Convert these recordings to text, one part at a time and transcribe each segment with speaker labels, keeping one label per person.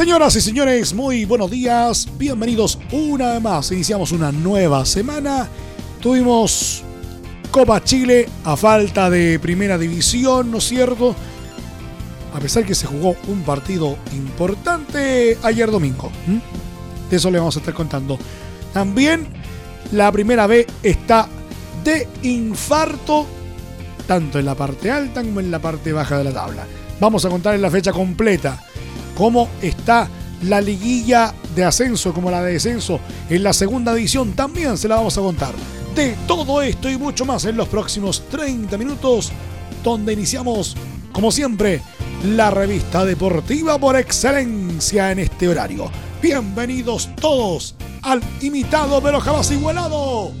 Speaker 1: Señoras y señores, muy buenos días. Bienvenidos una vez más. Iniciamos una nueva semana. Tuvimos Copa Chile a falta de primera división, ¿no es cierto? A pesar que se jugó un partido importante ayer domingo. De eso le vamos a estar contando. También la primera B está de infarto, tanto en la parte alta como en la parte baja de la tabla. Vamos a contar en la fecha completa cómo está la liguilla de ascenso como la de descenso en la segunda división. También se la vamos a contar. De todo esto y mucho más en los próximos 30 minutos, donde iniciamos, como siempre, la revista deportiva por excelencia en este horario. Bienvenidos todos al imitado pero jamás igualado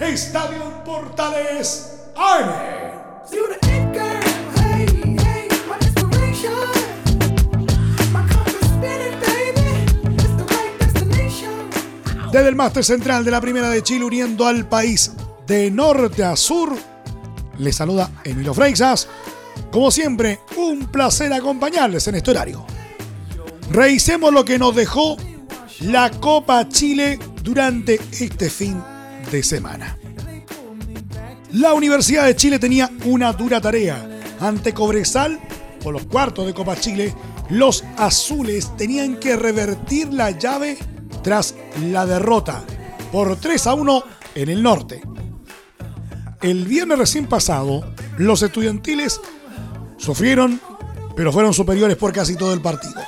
Speaker 1: Estadio Portales AM. Desde el máster central de la Primera de Chile, uniendo al país de norte a sur, les saluda Emilio Freixas. Como siempre, un placer acompañarles en este horario. Revisemos lo que nos dejó la Copa Chile durante este fin de semana. La Universidad de Chile tenía una dura tarea. Ante Cobresal, por los cuartos de Copa Chile, los azules tenían que revertir la llave tras la derrota por 3 a 1 en el norte. El viernes recién pasado, los estudiantiles sufrieron, pero fueron superiores por casi todo el partido.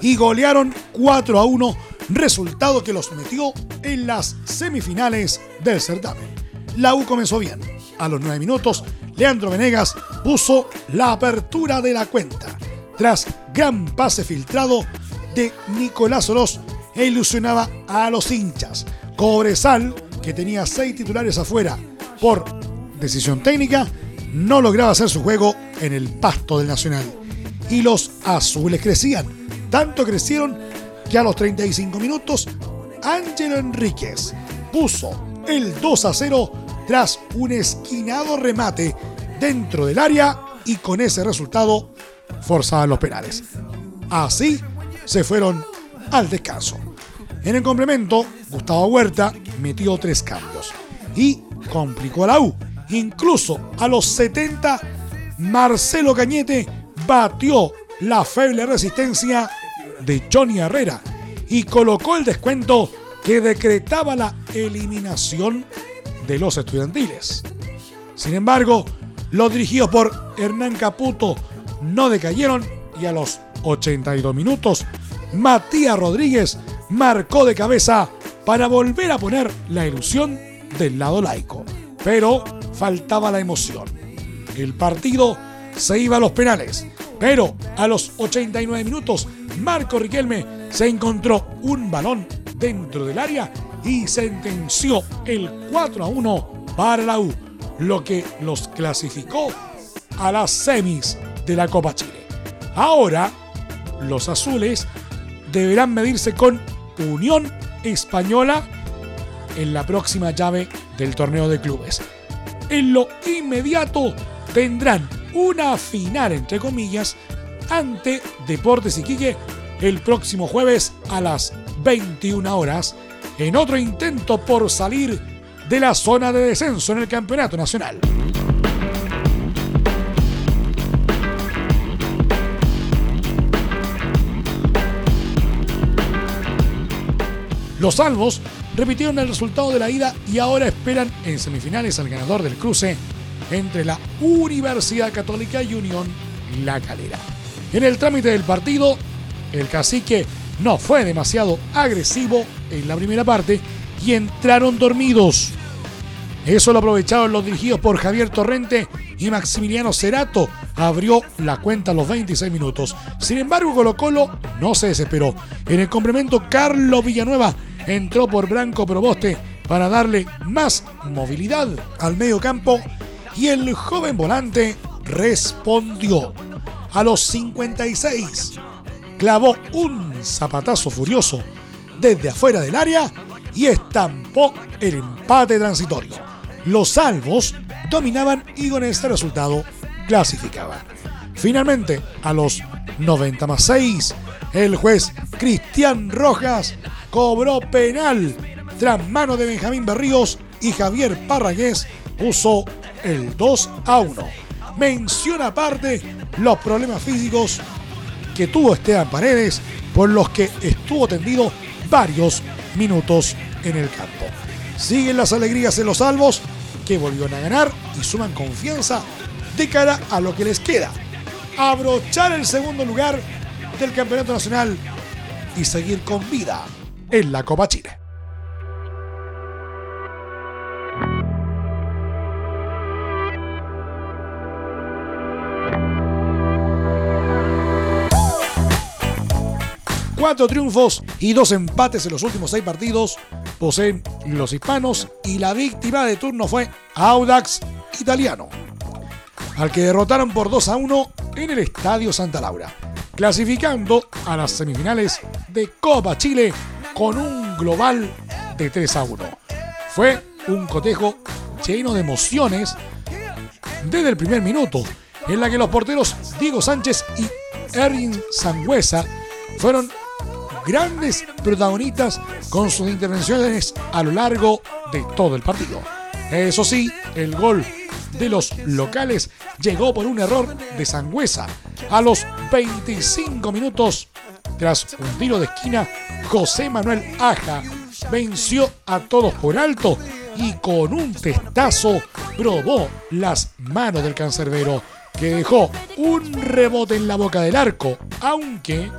Speaker 1: Y golearon 4 a 1, resultado que los metió en las semifinales del certamen. La U comenzó bien. A los 9 minutos, Leandro Venegas puso la apertura de la cuenta. Tras gran pase filtrado de Nicolás Oroz e ilusionaba a los hinchas. Cobresal, que tenía seis titulares afuera por decisión técnica, no lograba hacer su juego en el pasto del Nacional. Y los azules crecían. Tanto crecieron que a los 35 minutos, Ángelo Enríquez puso el 2 a 0 tras un esquinado remate dentro del área y con ese resultado forzaban los penales. Así se fueron al descanso. En el complemento, Gustavo Huerta metió tres cambios y complicó a la U. Incluso a los 70, Marcelo Cañete batió la feble resistencia de Johnny Herrera y colocó el descuento que decretaba la eliminación de los estudiantiles. Sin embargo, los dirigidos por Hernán Caputo no decayeron y a los 82 minutos, Matías Rodríguez marcó de cabeza para volver a poner la ilusión del lado laico. Pero faltaba la emoción. El partido se iba a los penales, pero a los 89 minutos Marco Riquelme se encontró un balón dentro del área y sentenció el 4 a 1 para la U, lo que los clasificó a las semis de la Copa Chile. Ahora, los azules deberán medirse con Unión Española en la próxima llave del torneo de clubes. En lo inmediato tendrán una final, entre comillas, ante Deportes Iquique el próximo jueves a las 21 horas en otro intento por salir de la zona de descenso en el Campeonato Nacional. Los salvos repitieron el resultado de la ida y ahora esperan en semifinales al ganador del cruce entre la Universidad Católica y Unión La Calera. En el trámite del partido, el cacique no fue demasiado agresivo en la primera parte y entraron dormidos. Eso lo aprovecharon los dirigidos por Javier Torrente y Maximiliano Cerato, abrió la cuenta a los 26 minutos. Sin embargo, Colo Colo no se desesperó. En el complemento, Carlos Villanueva entró por Branco Proboste para darle más movilidad al medio campo y el joven volante respondió. A los 56 clavó un zapatazo furioso desde afuera del área y estampó el empate transitorio. Los salvos dominaban y con este resultado clasificaban. Finalmente, a los 90 más 6, el juez Cristian Rojas cobró penal tras mano de Benjamín Berríos y Javier Parragués puso el 2 a 1. Menciona aparte los problemas físicos que tuvo Esteban Paredes, por los que estuvo tendido varios minutos en el campo. Siguen las alegrías en los salvos, que volvieron a ganar y suman confianza de cara a lo que les queda. Abrochar el segundo lugar del Campeonato Nacional y seguir con vida en la Copa Chile. Cuatro triunfos y dos empates en los últimos seis partidos poseen los hispanos y la víctima de turno fue Audax Italiano, al que derrotaron por 2 a 1 en el Estadio Santa Laura, clasificando a las semifinales de Copa Chile con un global de 3 a 1. Fue un cotejo lleno de emociones desde el primer minuto, en la que los porteros Diego Sánchez y Erwin Sangüesa fueron grandes protagonistas con sus intervenciones a lo largo de todo el partido. Eso sí, el gol de los locales llegó por un error de Sangüesa. A los 25 minutos, tras un tiro de esquina, José Manuel Aja venció a todos por alto y con un testazo probó las manos del cancerbero, que dejó un rebote en la boca del arco, aunque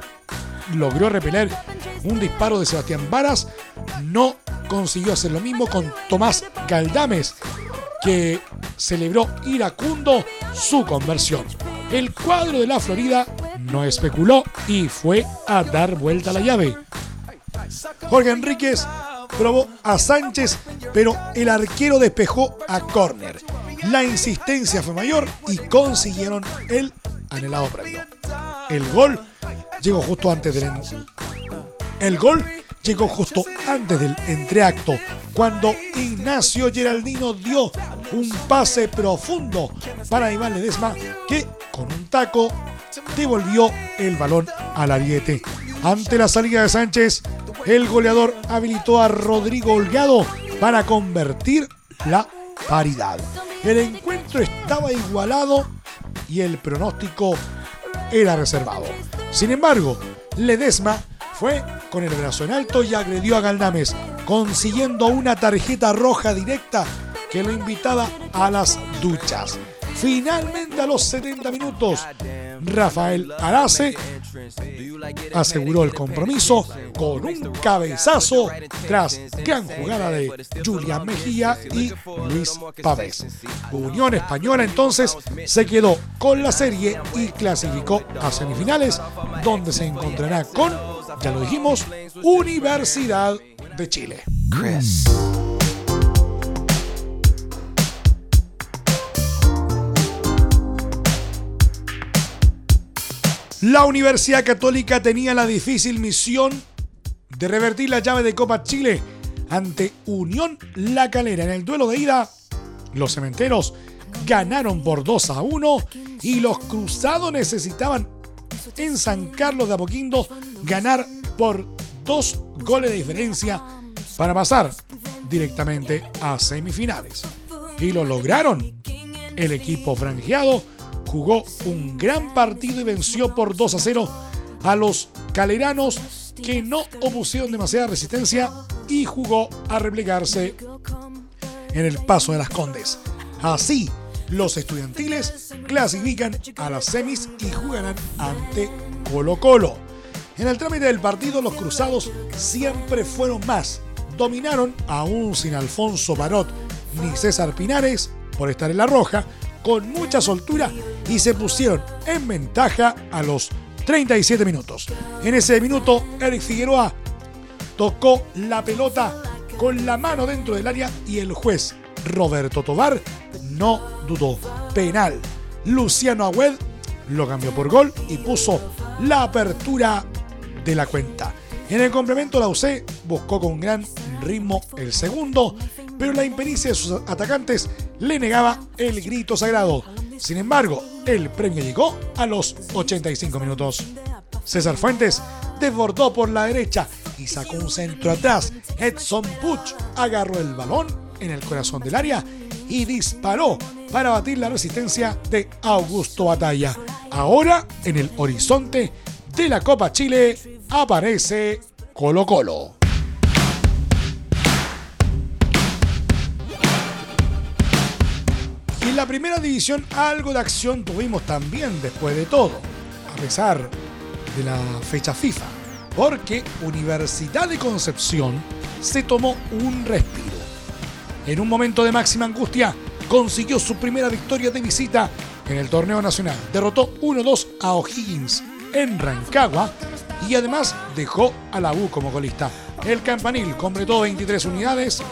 Speaker 1: logró repeler un disparo de Sebastián Varas, no consiguió hacer lo mismo con Tomás Galdames, que celebró iracundo su conversión. El cuadro de la Florida no especuló y fue a dar vuelta a la llave. Jorge Enríquez probó a Sánchez, pero el arquero despejó a córner. La insistencia fue mayor y consiguieron el anhelado premio. El gol llegó justo antes del el gol llegó justo antes del entreacto, cuando Ignacio Geraldino dio un pase profundo para Iván Ledesma, que con un taco devolvió el balón al ariete. Ante la salida de Sánchez, el goleador habilitó a Rodrigo Holgado para convertir la paridad. El encuentro estaba igualado y el pronóstico era reservado. Sin embargo, Ledesma fue con el brazo en alto y agredió a Galdames, consiguiendo una tarjeta roja directa que lo invitaba a las duchas. Finalmente a los 70 minutos, Rafael Arace aseguró el compromiso con un cabezazo tras gran jugada de Julián Mejía y Luis Pavés. Unión Española entonces se quedó con la serie y clasificó a semifinales donde se encontrará con, ya lo dijimos, Universidad de Chile. La Universidad Católica tenía la difícil misión de revertir la llave de Copa Chile ante Unión La Calera. En el duelo de ida, los cementeros ganaron por 2 a 1 y los cruzados necesitaban en San Carlos de Apoquindo ganar por dos goles de diferencia para pasar directamente a semifinales. Y lo lograron. El equipo franjeado jugó un gran partido y venció por 2 a 0 a los caleranos que no opusieron demasiada resistencia y jugó a replegarse en el paso de las Condes. Así, los estudiantiles clasifican a las semis y jugarán ante Colo Colo. En el trámite del partido, los cruzados siempre fueron más. Dominaron, aún sin Alfonso Barot ni César Pinares por estar en la roja, con mucha soltura y se pusieron en ventaja a los 37 minutos. En ese minuto, Eric Figueroa tocó la pelota con la mano dentro del área y el juez Roberto Tobar no dudó. Penal. Luciano Agüed lo cambió por gol y puso la apertura de la cuenta. En el complemento la UC buscó con gran ritmo el segundo, pero la impericia de sus atacantes le negaba el grito sagrado. Sin embargo, el premio llegó a los 85 minutos. César Fuentes desbordó por la derecha y sacó un centro atrás. Edson Puch agarró el balón en el corazón del área y disparó para batir la resistencia de Augusto Batalla. Ahora, en el horizonte de la Copa Chile, aparece Colo Colo. En la primera división algo de acción tuvimos también después de todo, a pesar de la fecha FIFA, porque Universidad de Concepción se tomó un respiro. En un momento de máxima angustia, consiguió su primera victoria de visita en el torneo nacional. Derrotó 1-2 a O'Higgins en Rancagua y además dejó a la U como golista. El campanil completó 23 unidades,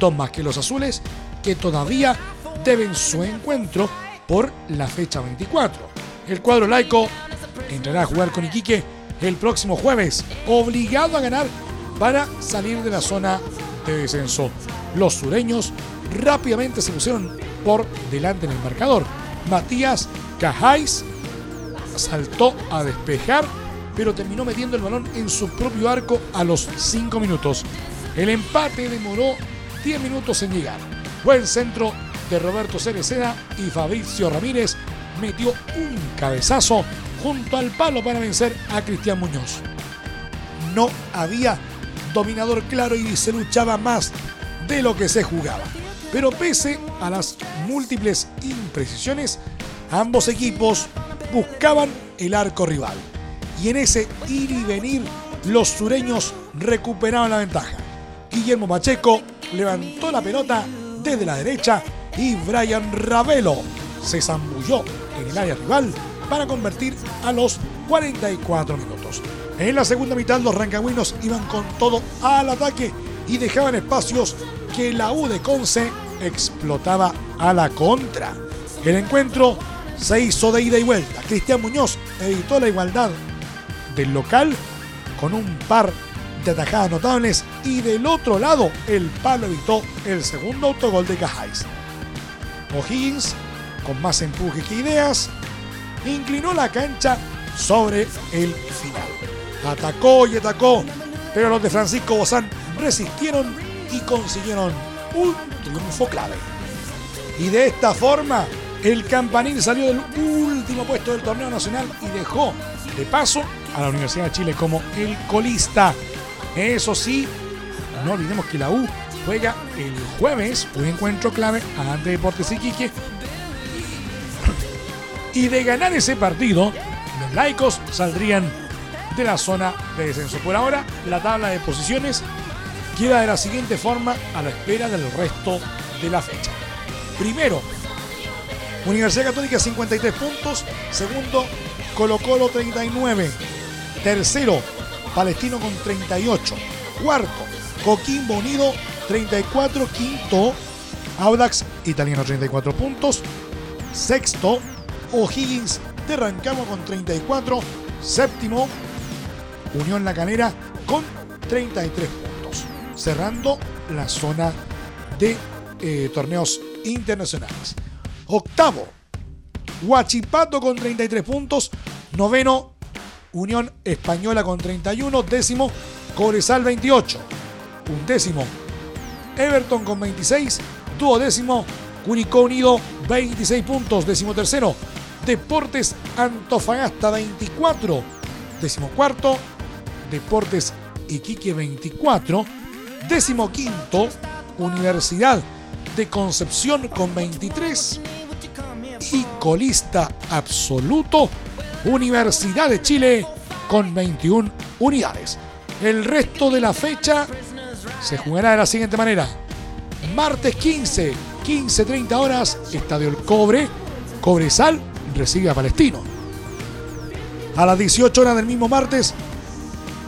Speaker 1: dos más que los azules, que todavía deben su encuentro por la fecha 24. El cuadro laico entrará a jugar con Iquique el próximo jueves, obligado a ganar para salir de la zona de descenso. Los sureños rápidamente se pusieron por delante en el marcador. Matías Cajáis saltó a despejar, pero terminó metiendo el balón en su propio arco a los 5 minutos. El empate demoró 10 minutos en llegar. Buen centro de Roberto Cereceda y Fabricio Ramírez metió un cabezazo junto al palo para vencer a Cristian Muñoz. No había dominador claro y se luchaba más de lo que se jugaba. Pero pese a las múltiples imprecisiones, ambos equipos buscaban el arco rival. Y en ese ir y venir, los sureños recuperaban la ventaja. Guillermo Pacheco levantó la pelota desde la derecha y Brian Ravelo se zambulló en el área rival para convertir a los 44 minutos. En la segunda mitad los rancagüinos iban con todo al ataque y dejaban espacios que la U de Conce explotaba a la contra. El encuentro se hizo de ida y vuelta. Cristian Muñoz evitó la igualdad del local con un par de atajadas notables y del otro lado el palo evitó el segundo autogol de Cajáis. O'Higgins, con más empuje que ideas, inclinó la cancha sobre el final. Atacó y atacó, pero los de Francisco Bozán resistieron y consiguieron un triunfo clave. Y de esta forma, el campanil salió del último puesto del torneo nacional y dejó de paso a la Universidad de Chile como el colista. Eso sí, no olvidemos que la U juega el jueves un encuentro clave ante Deportes Iquique. Y de ganar ese partido, los laicos saldrían de la zona de descenso. Por ahora, la tabla de posiciones queda de la siguiente forma a la espera del resto de la fecha. Primero, Universidad Católica 53 puntos. Segundo, Colo Colo 39. Tercero, Palestino con 38. Cuarto, Coquimbo Unido 34. Quinto, Audax Italiano 34 puntos. Sexto, O'Higgins de Rancagua con 34. Séptimo, Unión La Calera con 33 puntos. Cerrando la zona de eh, torneos internacionales. Octavo, Huachipato con 33 puntos. Noveno, Unión Española con 31. Décimo, Cobresal 28. Undécimo, Everton con 26. Duodécimo, Curicó Unido 26 puntos. Décimo tercero, Deportes Antofagasta 24. Décimo cuarto, Deportes Iquique 24. Décimo quinto, Universidad de Concepción con 23 y colista absoluto Universidad de Chile con 21 unidades. El resto de la fecha se jugará de la siguiente manera. Martes 15, 15.30 horas, Estadio El Cobre, Cobresal recibe a Palestino. A las 18 horas del mismo martes,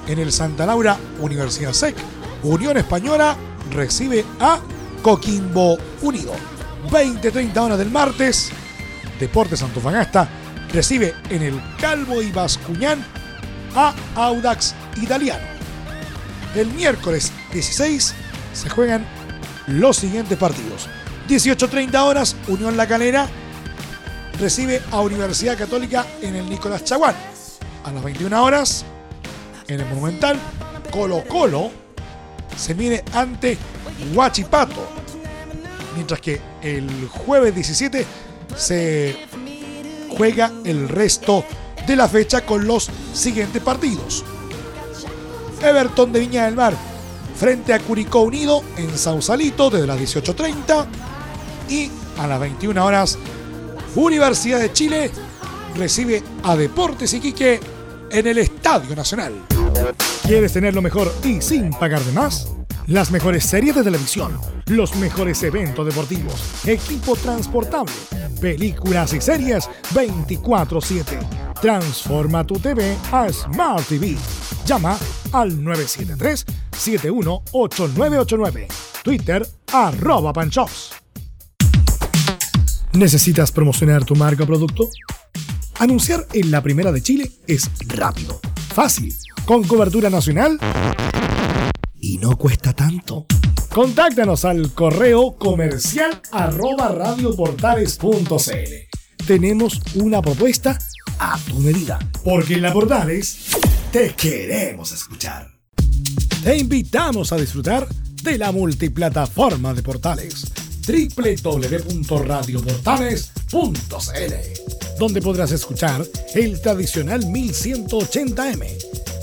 Speaker 1: en el Santa Laura Universidad SEC, Unión Española recibe a Coquimbo Unido. 20-30 horas del martes, Deportes Antofagasta recibe en el Calvo y Bascuñán a Audax Italiano. El miércoles 16 se juegan los siguientes partidos. 18.30 horas, Unión La Calera recibe a Universidad Católica en el Nicolás Chaguán. A las 21 horas, en el Monumental, Colo Colo se mide ante Huachipato. Mientras que el jueves 17 se juega el resto de la fecha con los siguientes partidos. Everton de Viña del Mar frente a Curicó Unido en Sausalito desde las 18.30 y a las 21 horas Universidad de Chile recibe a Deportes Iquique en el Estadio Nacional. ¿Quieres tener lo mejor y sin pagar de más? Las mejores series de televisión, los mejores eventos deportivos, equipo transportable, películas y series 24/7. Transforma tu TV a Smart TV. Llama al 973-718989. Twitter arroba panchops. ¿Necesitas promocionar tu marca o producto? Anunciar en la primera de Chile es rápido, fácil, con cobertura nacional y no cuesta tanto. Contáctanos al correo comercial arroba radioportales.cl. Tenemos una propuesta a tu medida, porque en la Portales te queremos escuchar. Te invitamos a disfrutar de la multiplataforma de Portales www.radioportales.cl, donde podrás escuchar el tradicional 1180m,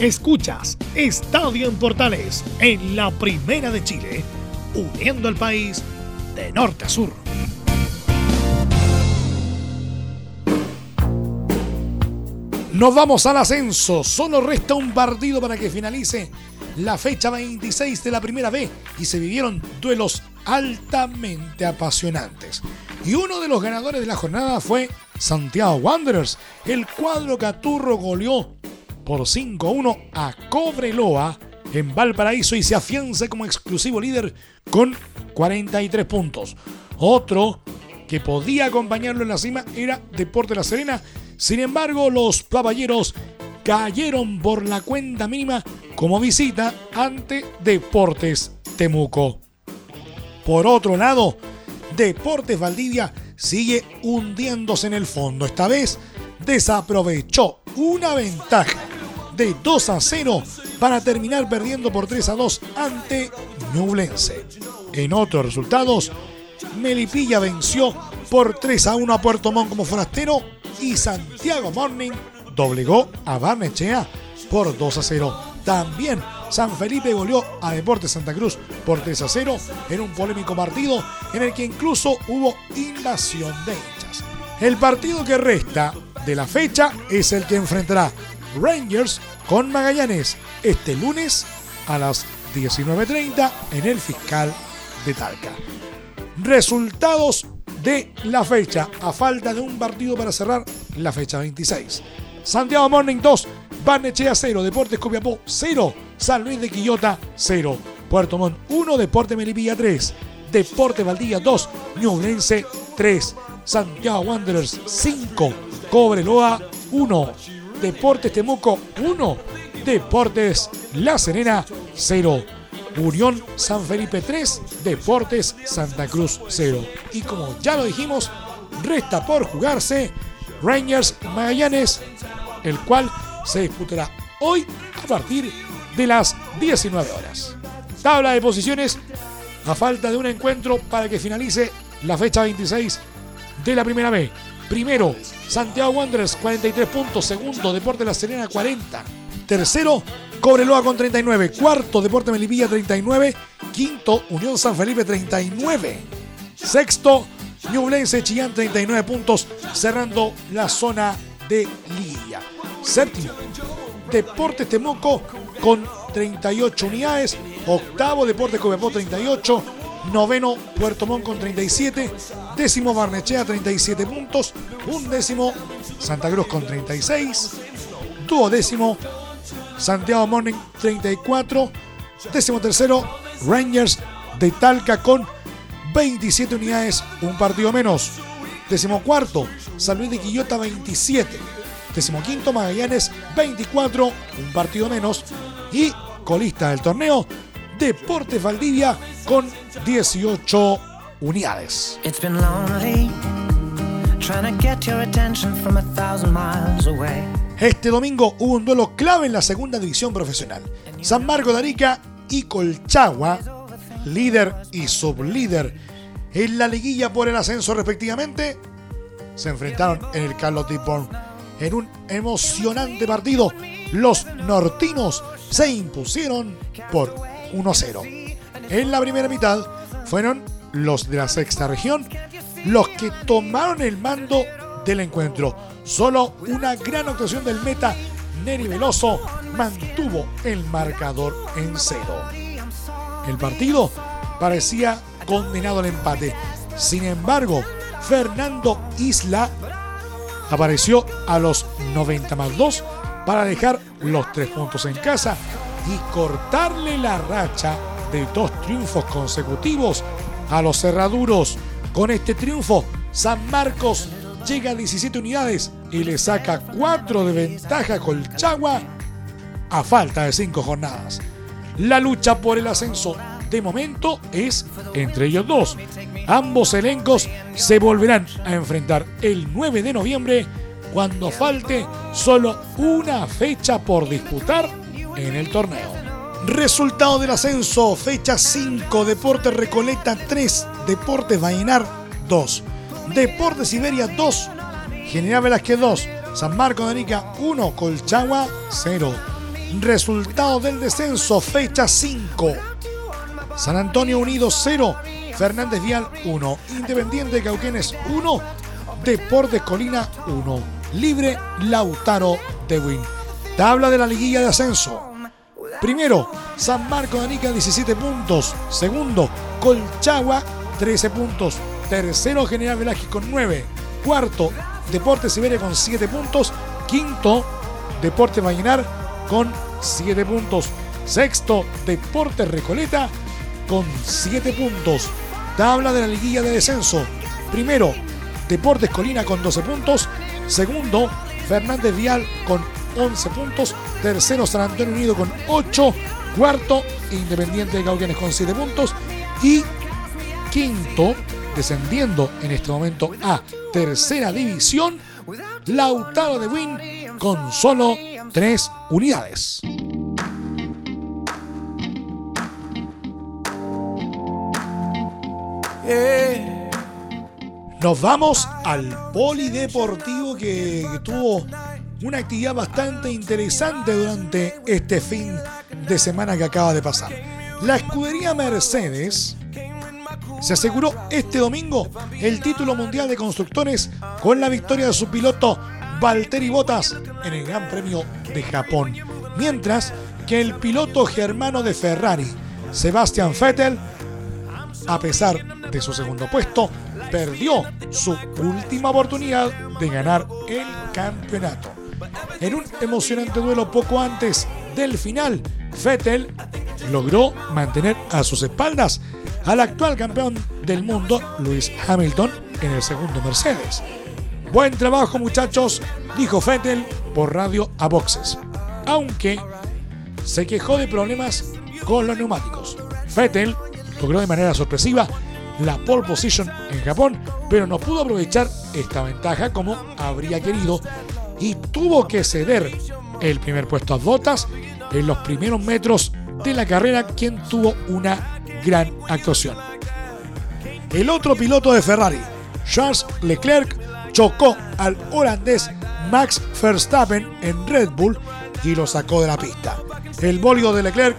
Speaker 1: Escuchas Estadio en Portales en la Primera de Chile, uniendo al país de norte a sur. Nos vamos al ascenso. Solo resta un partido para que finalice la fecha 26 de la primera B y se vivieron duelos altamente apasionantes. Y uno de los ganadores de la jornada fue Santiago Wanderers. El cuadro Caturro goleó por 5-1 a Cobreloa en Valparaíso y se afianza como exclusivo líder con 43 puntos. Otro que podía acompañarlo en la cima era Deporte La Serena. Sin embargo, los caballeros cayeron por la cuenta mínima como visita ante Deportes Temuco. Por otro lado, Deportes Valdivia sigue hundiéndose en el fondo. Esta vez desaprovechó una ventaja de 2 a 0 para terminar perdiendo por 3 a 2 ante Ñublense. En otros resultados, Melipilla venció por 3 a 1 a Puerto Montt como forastero y Santiago Morning doblegó a Barnechea por 2 a 0. También San Felipe goleó a Deportes Santa Cruz por 3 a 0 en un polémico partido en el que incluso hubo invasión de hinchas. El partido que resta de la fecha es el que enfrentará Rangers con Magallanes este lunes a las 19.30 en el fiscal de Talca. Resultados de la fecha a falta de un partido para cerrar la fecha 26. Santiago Morning 2, Barnechea 0, Deportes Copiapó 0, San Luis de Quillota 0, Puerto Montt 1, Deporte Melipilla 3, Deporte Valdivia 2, Ñublense 3, Santiago Wanderers 5, Cobreloa 1, Deportes Temuco 1, Deportes La Serena 0, Unión San Felipe 3, Deportes Santa Cruz 0. Y como ya lo dijimos, resta por jugarse Rangers Magallanes el cual se disputará hoy a partir de las 19 horas. Tabla de posiciones a falta de un encuentro para que finalice la fecha 26 de la primera B. Primero, Santiago Wanderers 43 puntos. Segundo, Deporte La Serena 40. Tercero, Cobreloa con 39. Cuarto, Deporte Melipilla 39. Quinto, Unión San Felipe 39. Sexto, Ñublense Chillán 39 puntos, cerrando la zona de Liguilla. Séptimo, Deportes Temuco con 38 unidades. Octavo, Deportes Copiapó 38. Noveno, Puerto Montt con 37. Décimo, Barnechea 37 puntos. Undécimo, Santa Cruz con 36. Duodécimo, Santiago Morning 34. Décimo tercero, Rangers de Talca con 27 unidades, un partido menos. Décimo cuarto, San Luis de Quillota 27. Décimo quinto, Magallanes 24, un partido menos. Y colista del torneo, Deportes Valdivia con 18 unidades. Este domingo hubo un duelo clave en la segunda división profesional. San Marco de Arica y Colchagua, líder y sublíder en la liguilla por el ascenso respectivamente, se enfrentaron en el Carlos Dearborn en un emocionante partido. Los nortinos se impusieron por 1-0. En la primera mitad fueron los de la sexta región los que tomaron el mando del encuentro. Solo una gran actuación del meta Neri Veloso mantuvo el marcador en cero. El partido parecía condenado al empate. Sin embargo, Fernando Isla apareció a los 90 más 2 para dejar los tres puntos en casa y cortarle la racha de dos triunfos consecutivos a los cerraduros. Con este triunfo, San Marcos llega a 17 unidades y le saca 4 de ventaja a Colchagua a falta de 5 jornadas. La lucha por el ascenso de momento es entre ellos dos. Ambos elencos se volverán a enfrentar el 9 de noviembre cuando falte solo una fecha por disputar en el torneo. Resultado del ascenso, fecha 5, Deportes Recoleta 3, Deportes Vallenar 2, Deportes Siberia 2, General Velázquez 2, San Marco de Arica 1, Colchagua 0. Resultado del descenso, fecha 5. San Antonio Unido 0, Fernández Vial 1, Independiente Cauquenes 1, Deportes Colina 1, Libre Lautaro de Win. Tabla de la liguilla de ascenso. Primero, San Marco de Anica 17 puntos. Segundo, Colchagua 13 puntos. Tercero, General Velázquez con 9. Cuarto, Deportes Siberia con 7 puntos. Quinto, Deportes Vallenar con 7 puntos. Sexto, Deportes Recoleta con 7 puntos. Tabla de la liguilla de descenso. Primero, Deportes Colina con 12 puntos. Segundo, Fernández Vial con 11 puntos. Tercero, San Antonio Unido con 8. Cuarto, Independiente de Cauquenes con 7 puntos. Y quinto, descendiendo en este momento a tercera división, Lautaro de Win con solo 3 unidades. Nos vamos al polideportivo que, que, tuvo una actividad bastante interesante durante este fin de semana que acaba de pasar. La escudería Mercedes se aseguró este domingo el título mundial de constructores con la victoria de su piloto Valtteri Bottas en el Gran Premio de Japón. Mientras que el piloto germano de Ferrari, Sebastian Vettel, a pesar de su segundo puesto, perdió su última oportunidad de ganar el campeonato. En un emocionante duelo poco antes del final, Vettel logró mantener a sus espaldas al actual campeón del mundo, Lewis Hamilton, en el segundo Mercedes. Buen trabajo muchachos, dijo Vettel por radio a boxes, aunque se quejó de problemas con los neumáticos. Vettel logró de manera sorpresiva la pole position en Japón, pero no pudo aprovechar esta ventaja como habría querido y tuvo que ceder el primer puesto a Bottas en los primeros metros de la carrera, quien tuvo una gran actuación. El otro piloto de Ferrari, Charles Leclerc, chocó al holandés Max Verstappen en Red Bull y lo sacó de la pista. El bólido de Leclerc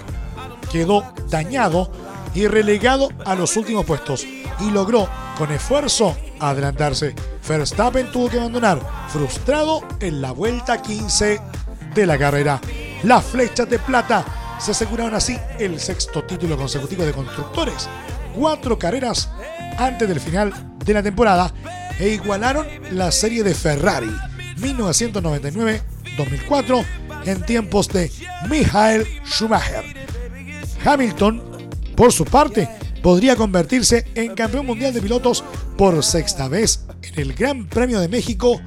Speaker 1: quedó dañado y relegado a los últimos puestos y logró con esfuerzo adelantarse. Verstappen tuvo que abandonar frustrado en la vuelta 15 de la carrera. Las flechas de plata se aseguraron así el sexto título consecutivo de constructores. Cuatro carreras antes del final de la temporada e igualaron la serie de Ferrari 1999-2004 en tiempos de Michael Schumacher. Hamilton, por su parte, podría convertirse en campeón mundial de pilotos por sexta vez en el Gran Premio de México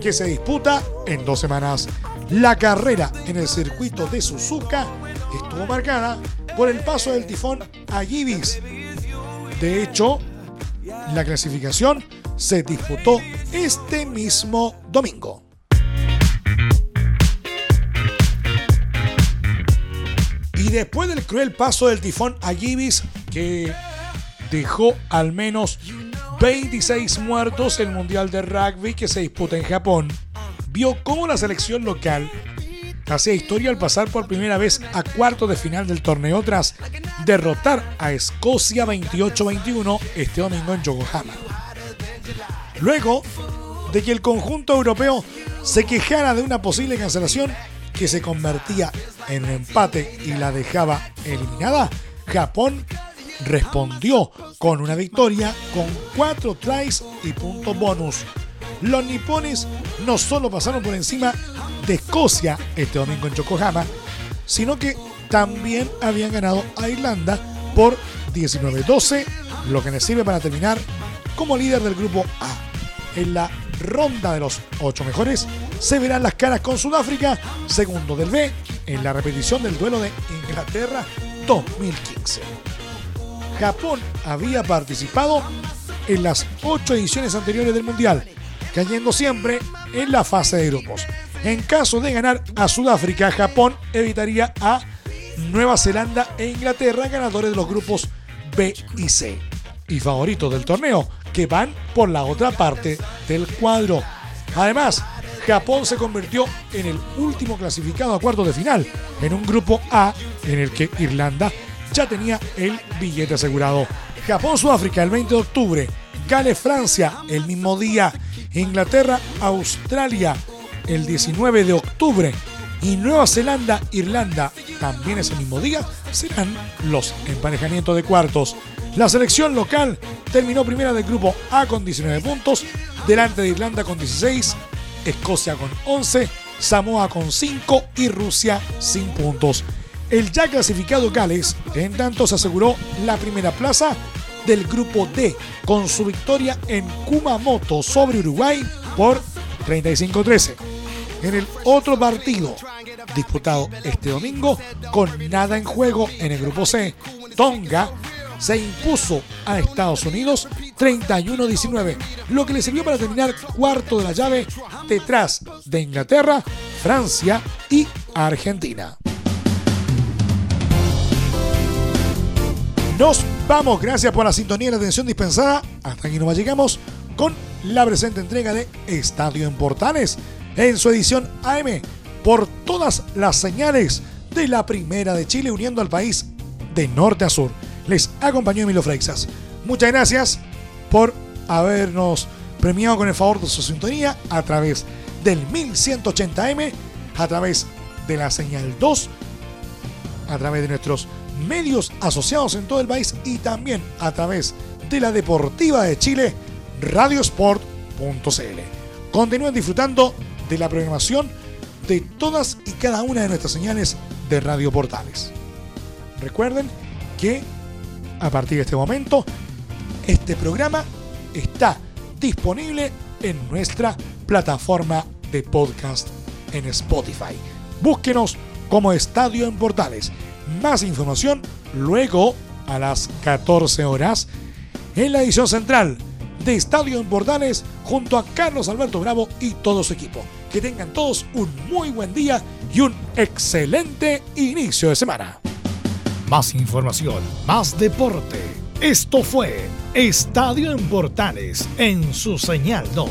Speaker 1: que se disputa en dos semanas. La carrera en el circuito de Suzuka estuvo marcada por el paso del tifón Agibis. De hecho, la clasificación se disputó este mismo domingo. Y después del cruel paso del tifón Agibis, que dejó al menos 26 muertos el Mundial de Rugby que se disputa en Japón, vio cómo la selección local hacía historia al pasar por primera vez a cuarto de final del torneo tras derrotar a Escocia 28-21 este domingo en Yokohama. Luego de que el conjunto europeo se quejara de una posible cancelación que se convertía en empate y la dejaba eliminada, Japón respondió con una victoria con cuatro tries y puntos bonus. Los nipones no solo pasaron por encima de Escocia este domingo en Yokohama, sino que también habían ganado a Irlanda por 19-12, lo que les sirve para terminar como líder del grupo A. En la ronda de los ocho mejores se verán las caras con Sudáfrica, segundo del B, en la repetición del duelo de Inglaterra 2015. Japón había participado en las ocho ediciones anteriores del Mundial, cayendo siempre en la fase de grupos. En caso de ganar a Sudáfrica, Japón evitaría a Nueva Zelanda e Inglaterra, ganadores de los grupos B y C. Y favoritos del torneo, que van por la otra parte del cuadro. Además, Japón se convirtió en el último clasificado a cuartos de final, en un grupo A en el que Irlanda ya tenía el billete asegurado. Japón-Sudáfrica el 20 de octubre, Gales-Francia el mismo día, Inglaterra-Australia el 19 de octubre y Nueva Zelanda-Irlanda también ese mismo día serán los emparejamientos de cuartos. La selección local terminó primera del grupo A con 19 puntos, delante de Irlanda con 16, Escocia con 11, Samoa con 5 y Rusia sin puntos. El ya clasificado Gales, en tanto, se aseguró la primera plaza del grupo D con su victoria en Kumamoto sobre Uruguay por 35-13. En el otro partido disputado este domingo, con nada en juego en el grupo C, Tonga se impuso a Estados Unidos 31-19, lo que le sirvió para terminar cuarto de la llave detrás de Inglaterra, Francia y Argentina. Nos vamos, gracias por la sintonía y la atención dispensada. Hasta aquí nos llegamos con la presente entrega de Estadio en Portales en su edición AM por todas las señales de la Primera de Chile uniendo al país de norte a sur. Les acompañó Emilio Freixas. Muchas gracias por habernos premiado con el favor de su sintonía a través del 1180M, a través de la señal 2, a través de nuestros medios asociados en todo el país y también a través de la Deportiva de Chile, radiosport.cl. Continúen disfrutando de la programación de todas y cada una de nuestras señales de Radio Portales. Recuerden que a partir de este momento, este programa está disponible en nuestra plataforma de podcast en Spotify. Búsquenos como Estadio en Portales más información luego a las 14 horas en la edición central de Estadio en Portales junto a Carlos Alberto Bravo y todo su equipo. Que tengan todos un muy buen día y un excelente inicio de semana.
Speaker 2: Más información, más deporte. Esto fue Estadio en Portales en su señal 2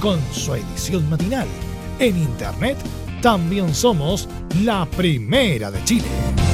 Speaker 1: con su edición matinal. En internet también somos la primera de Chile.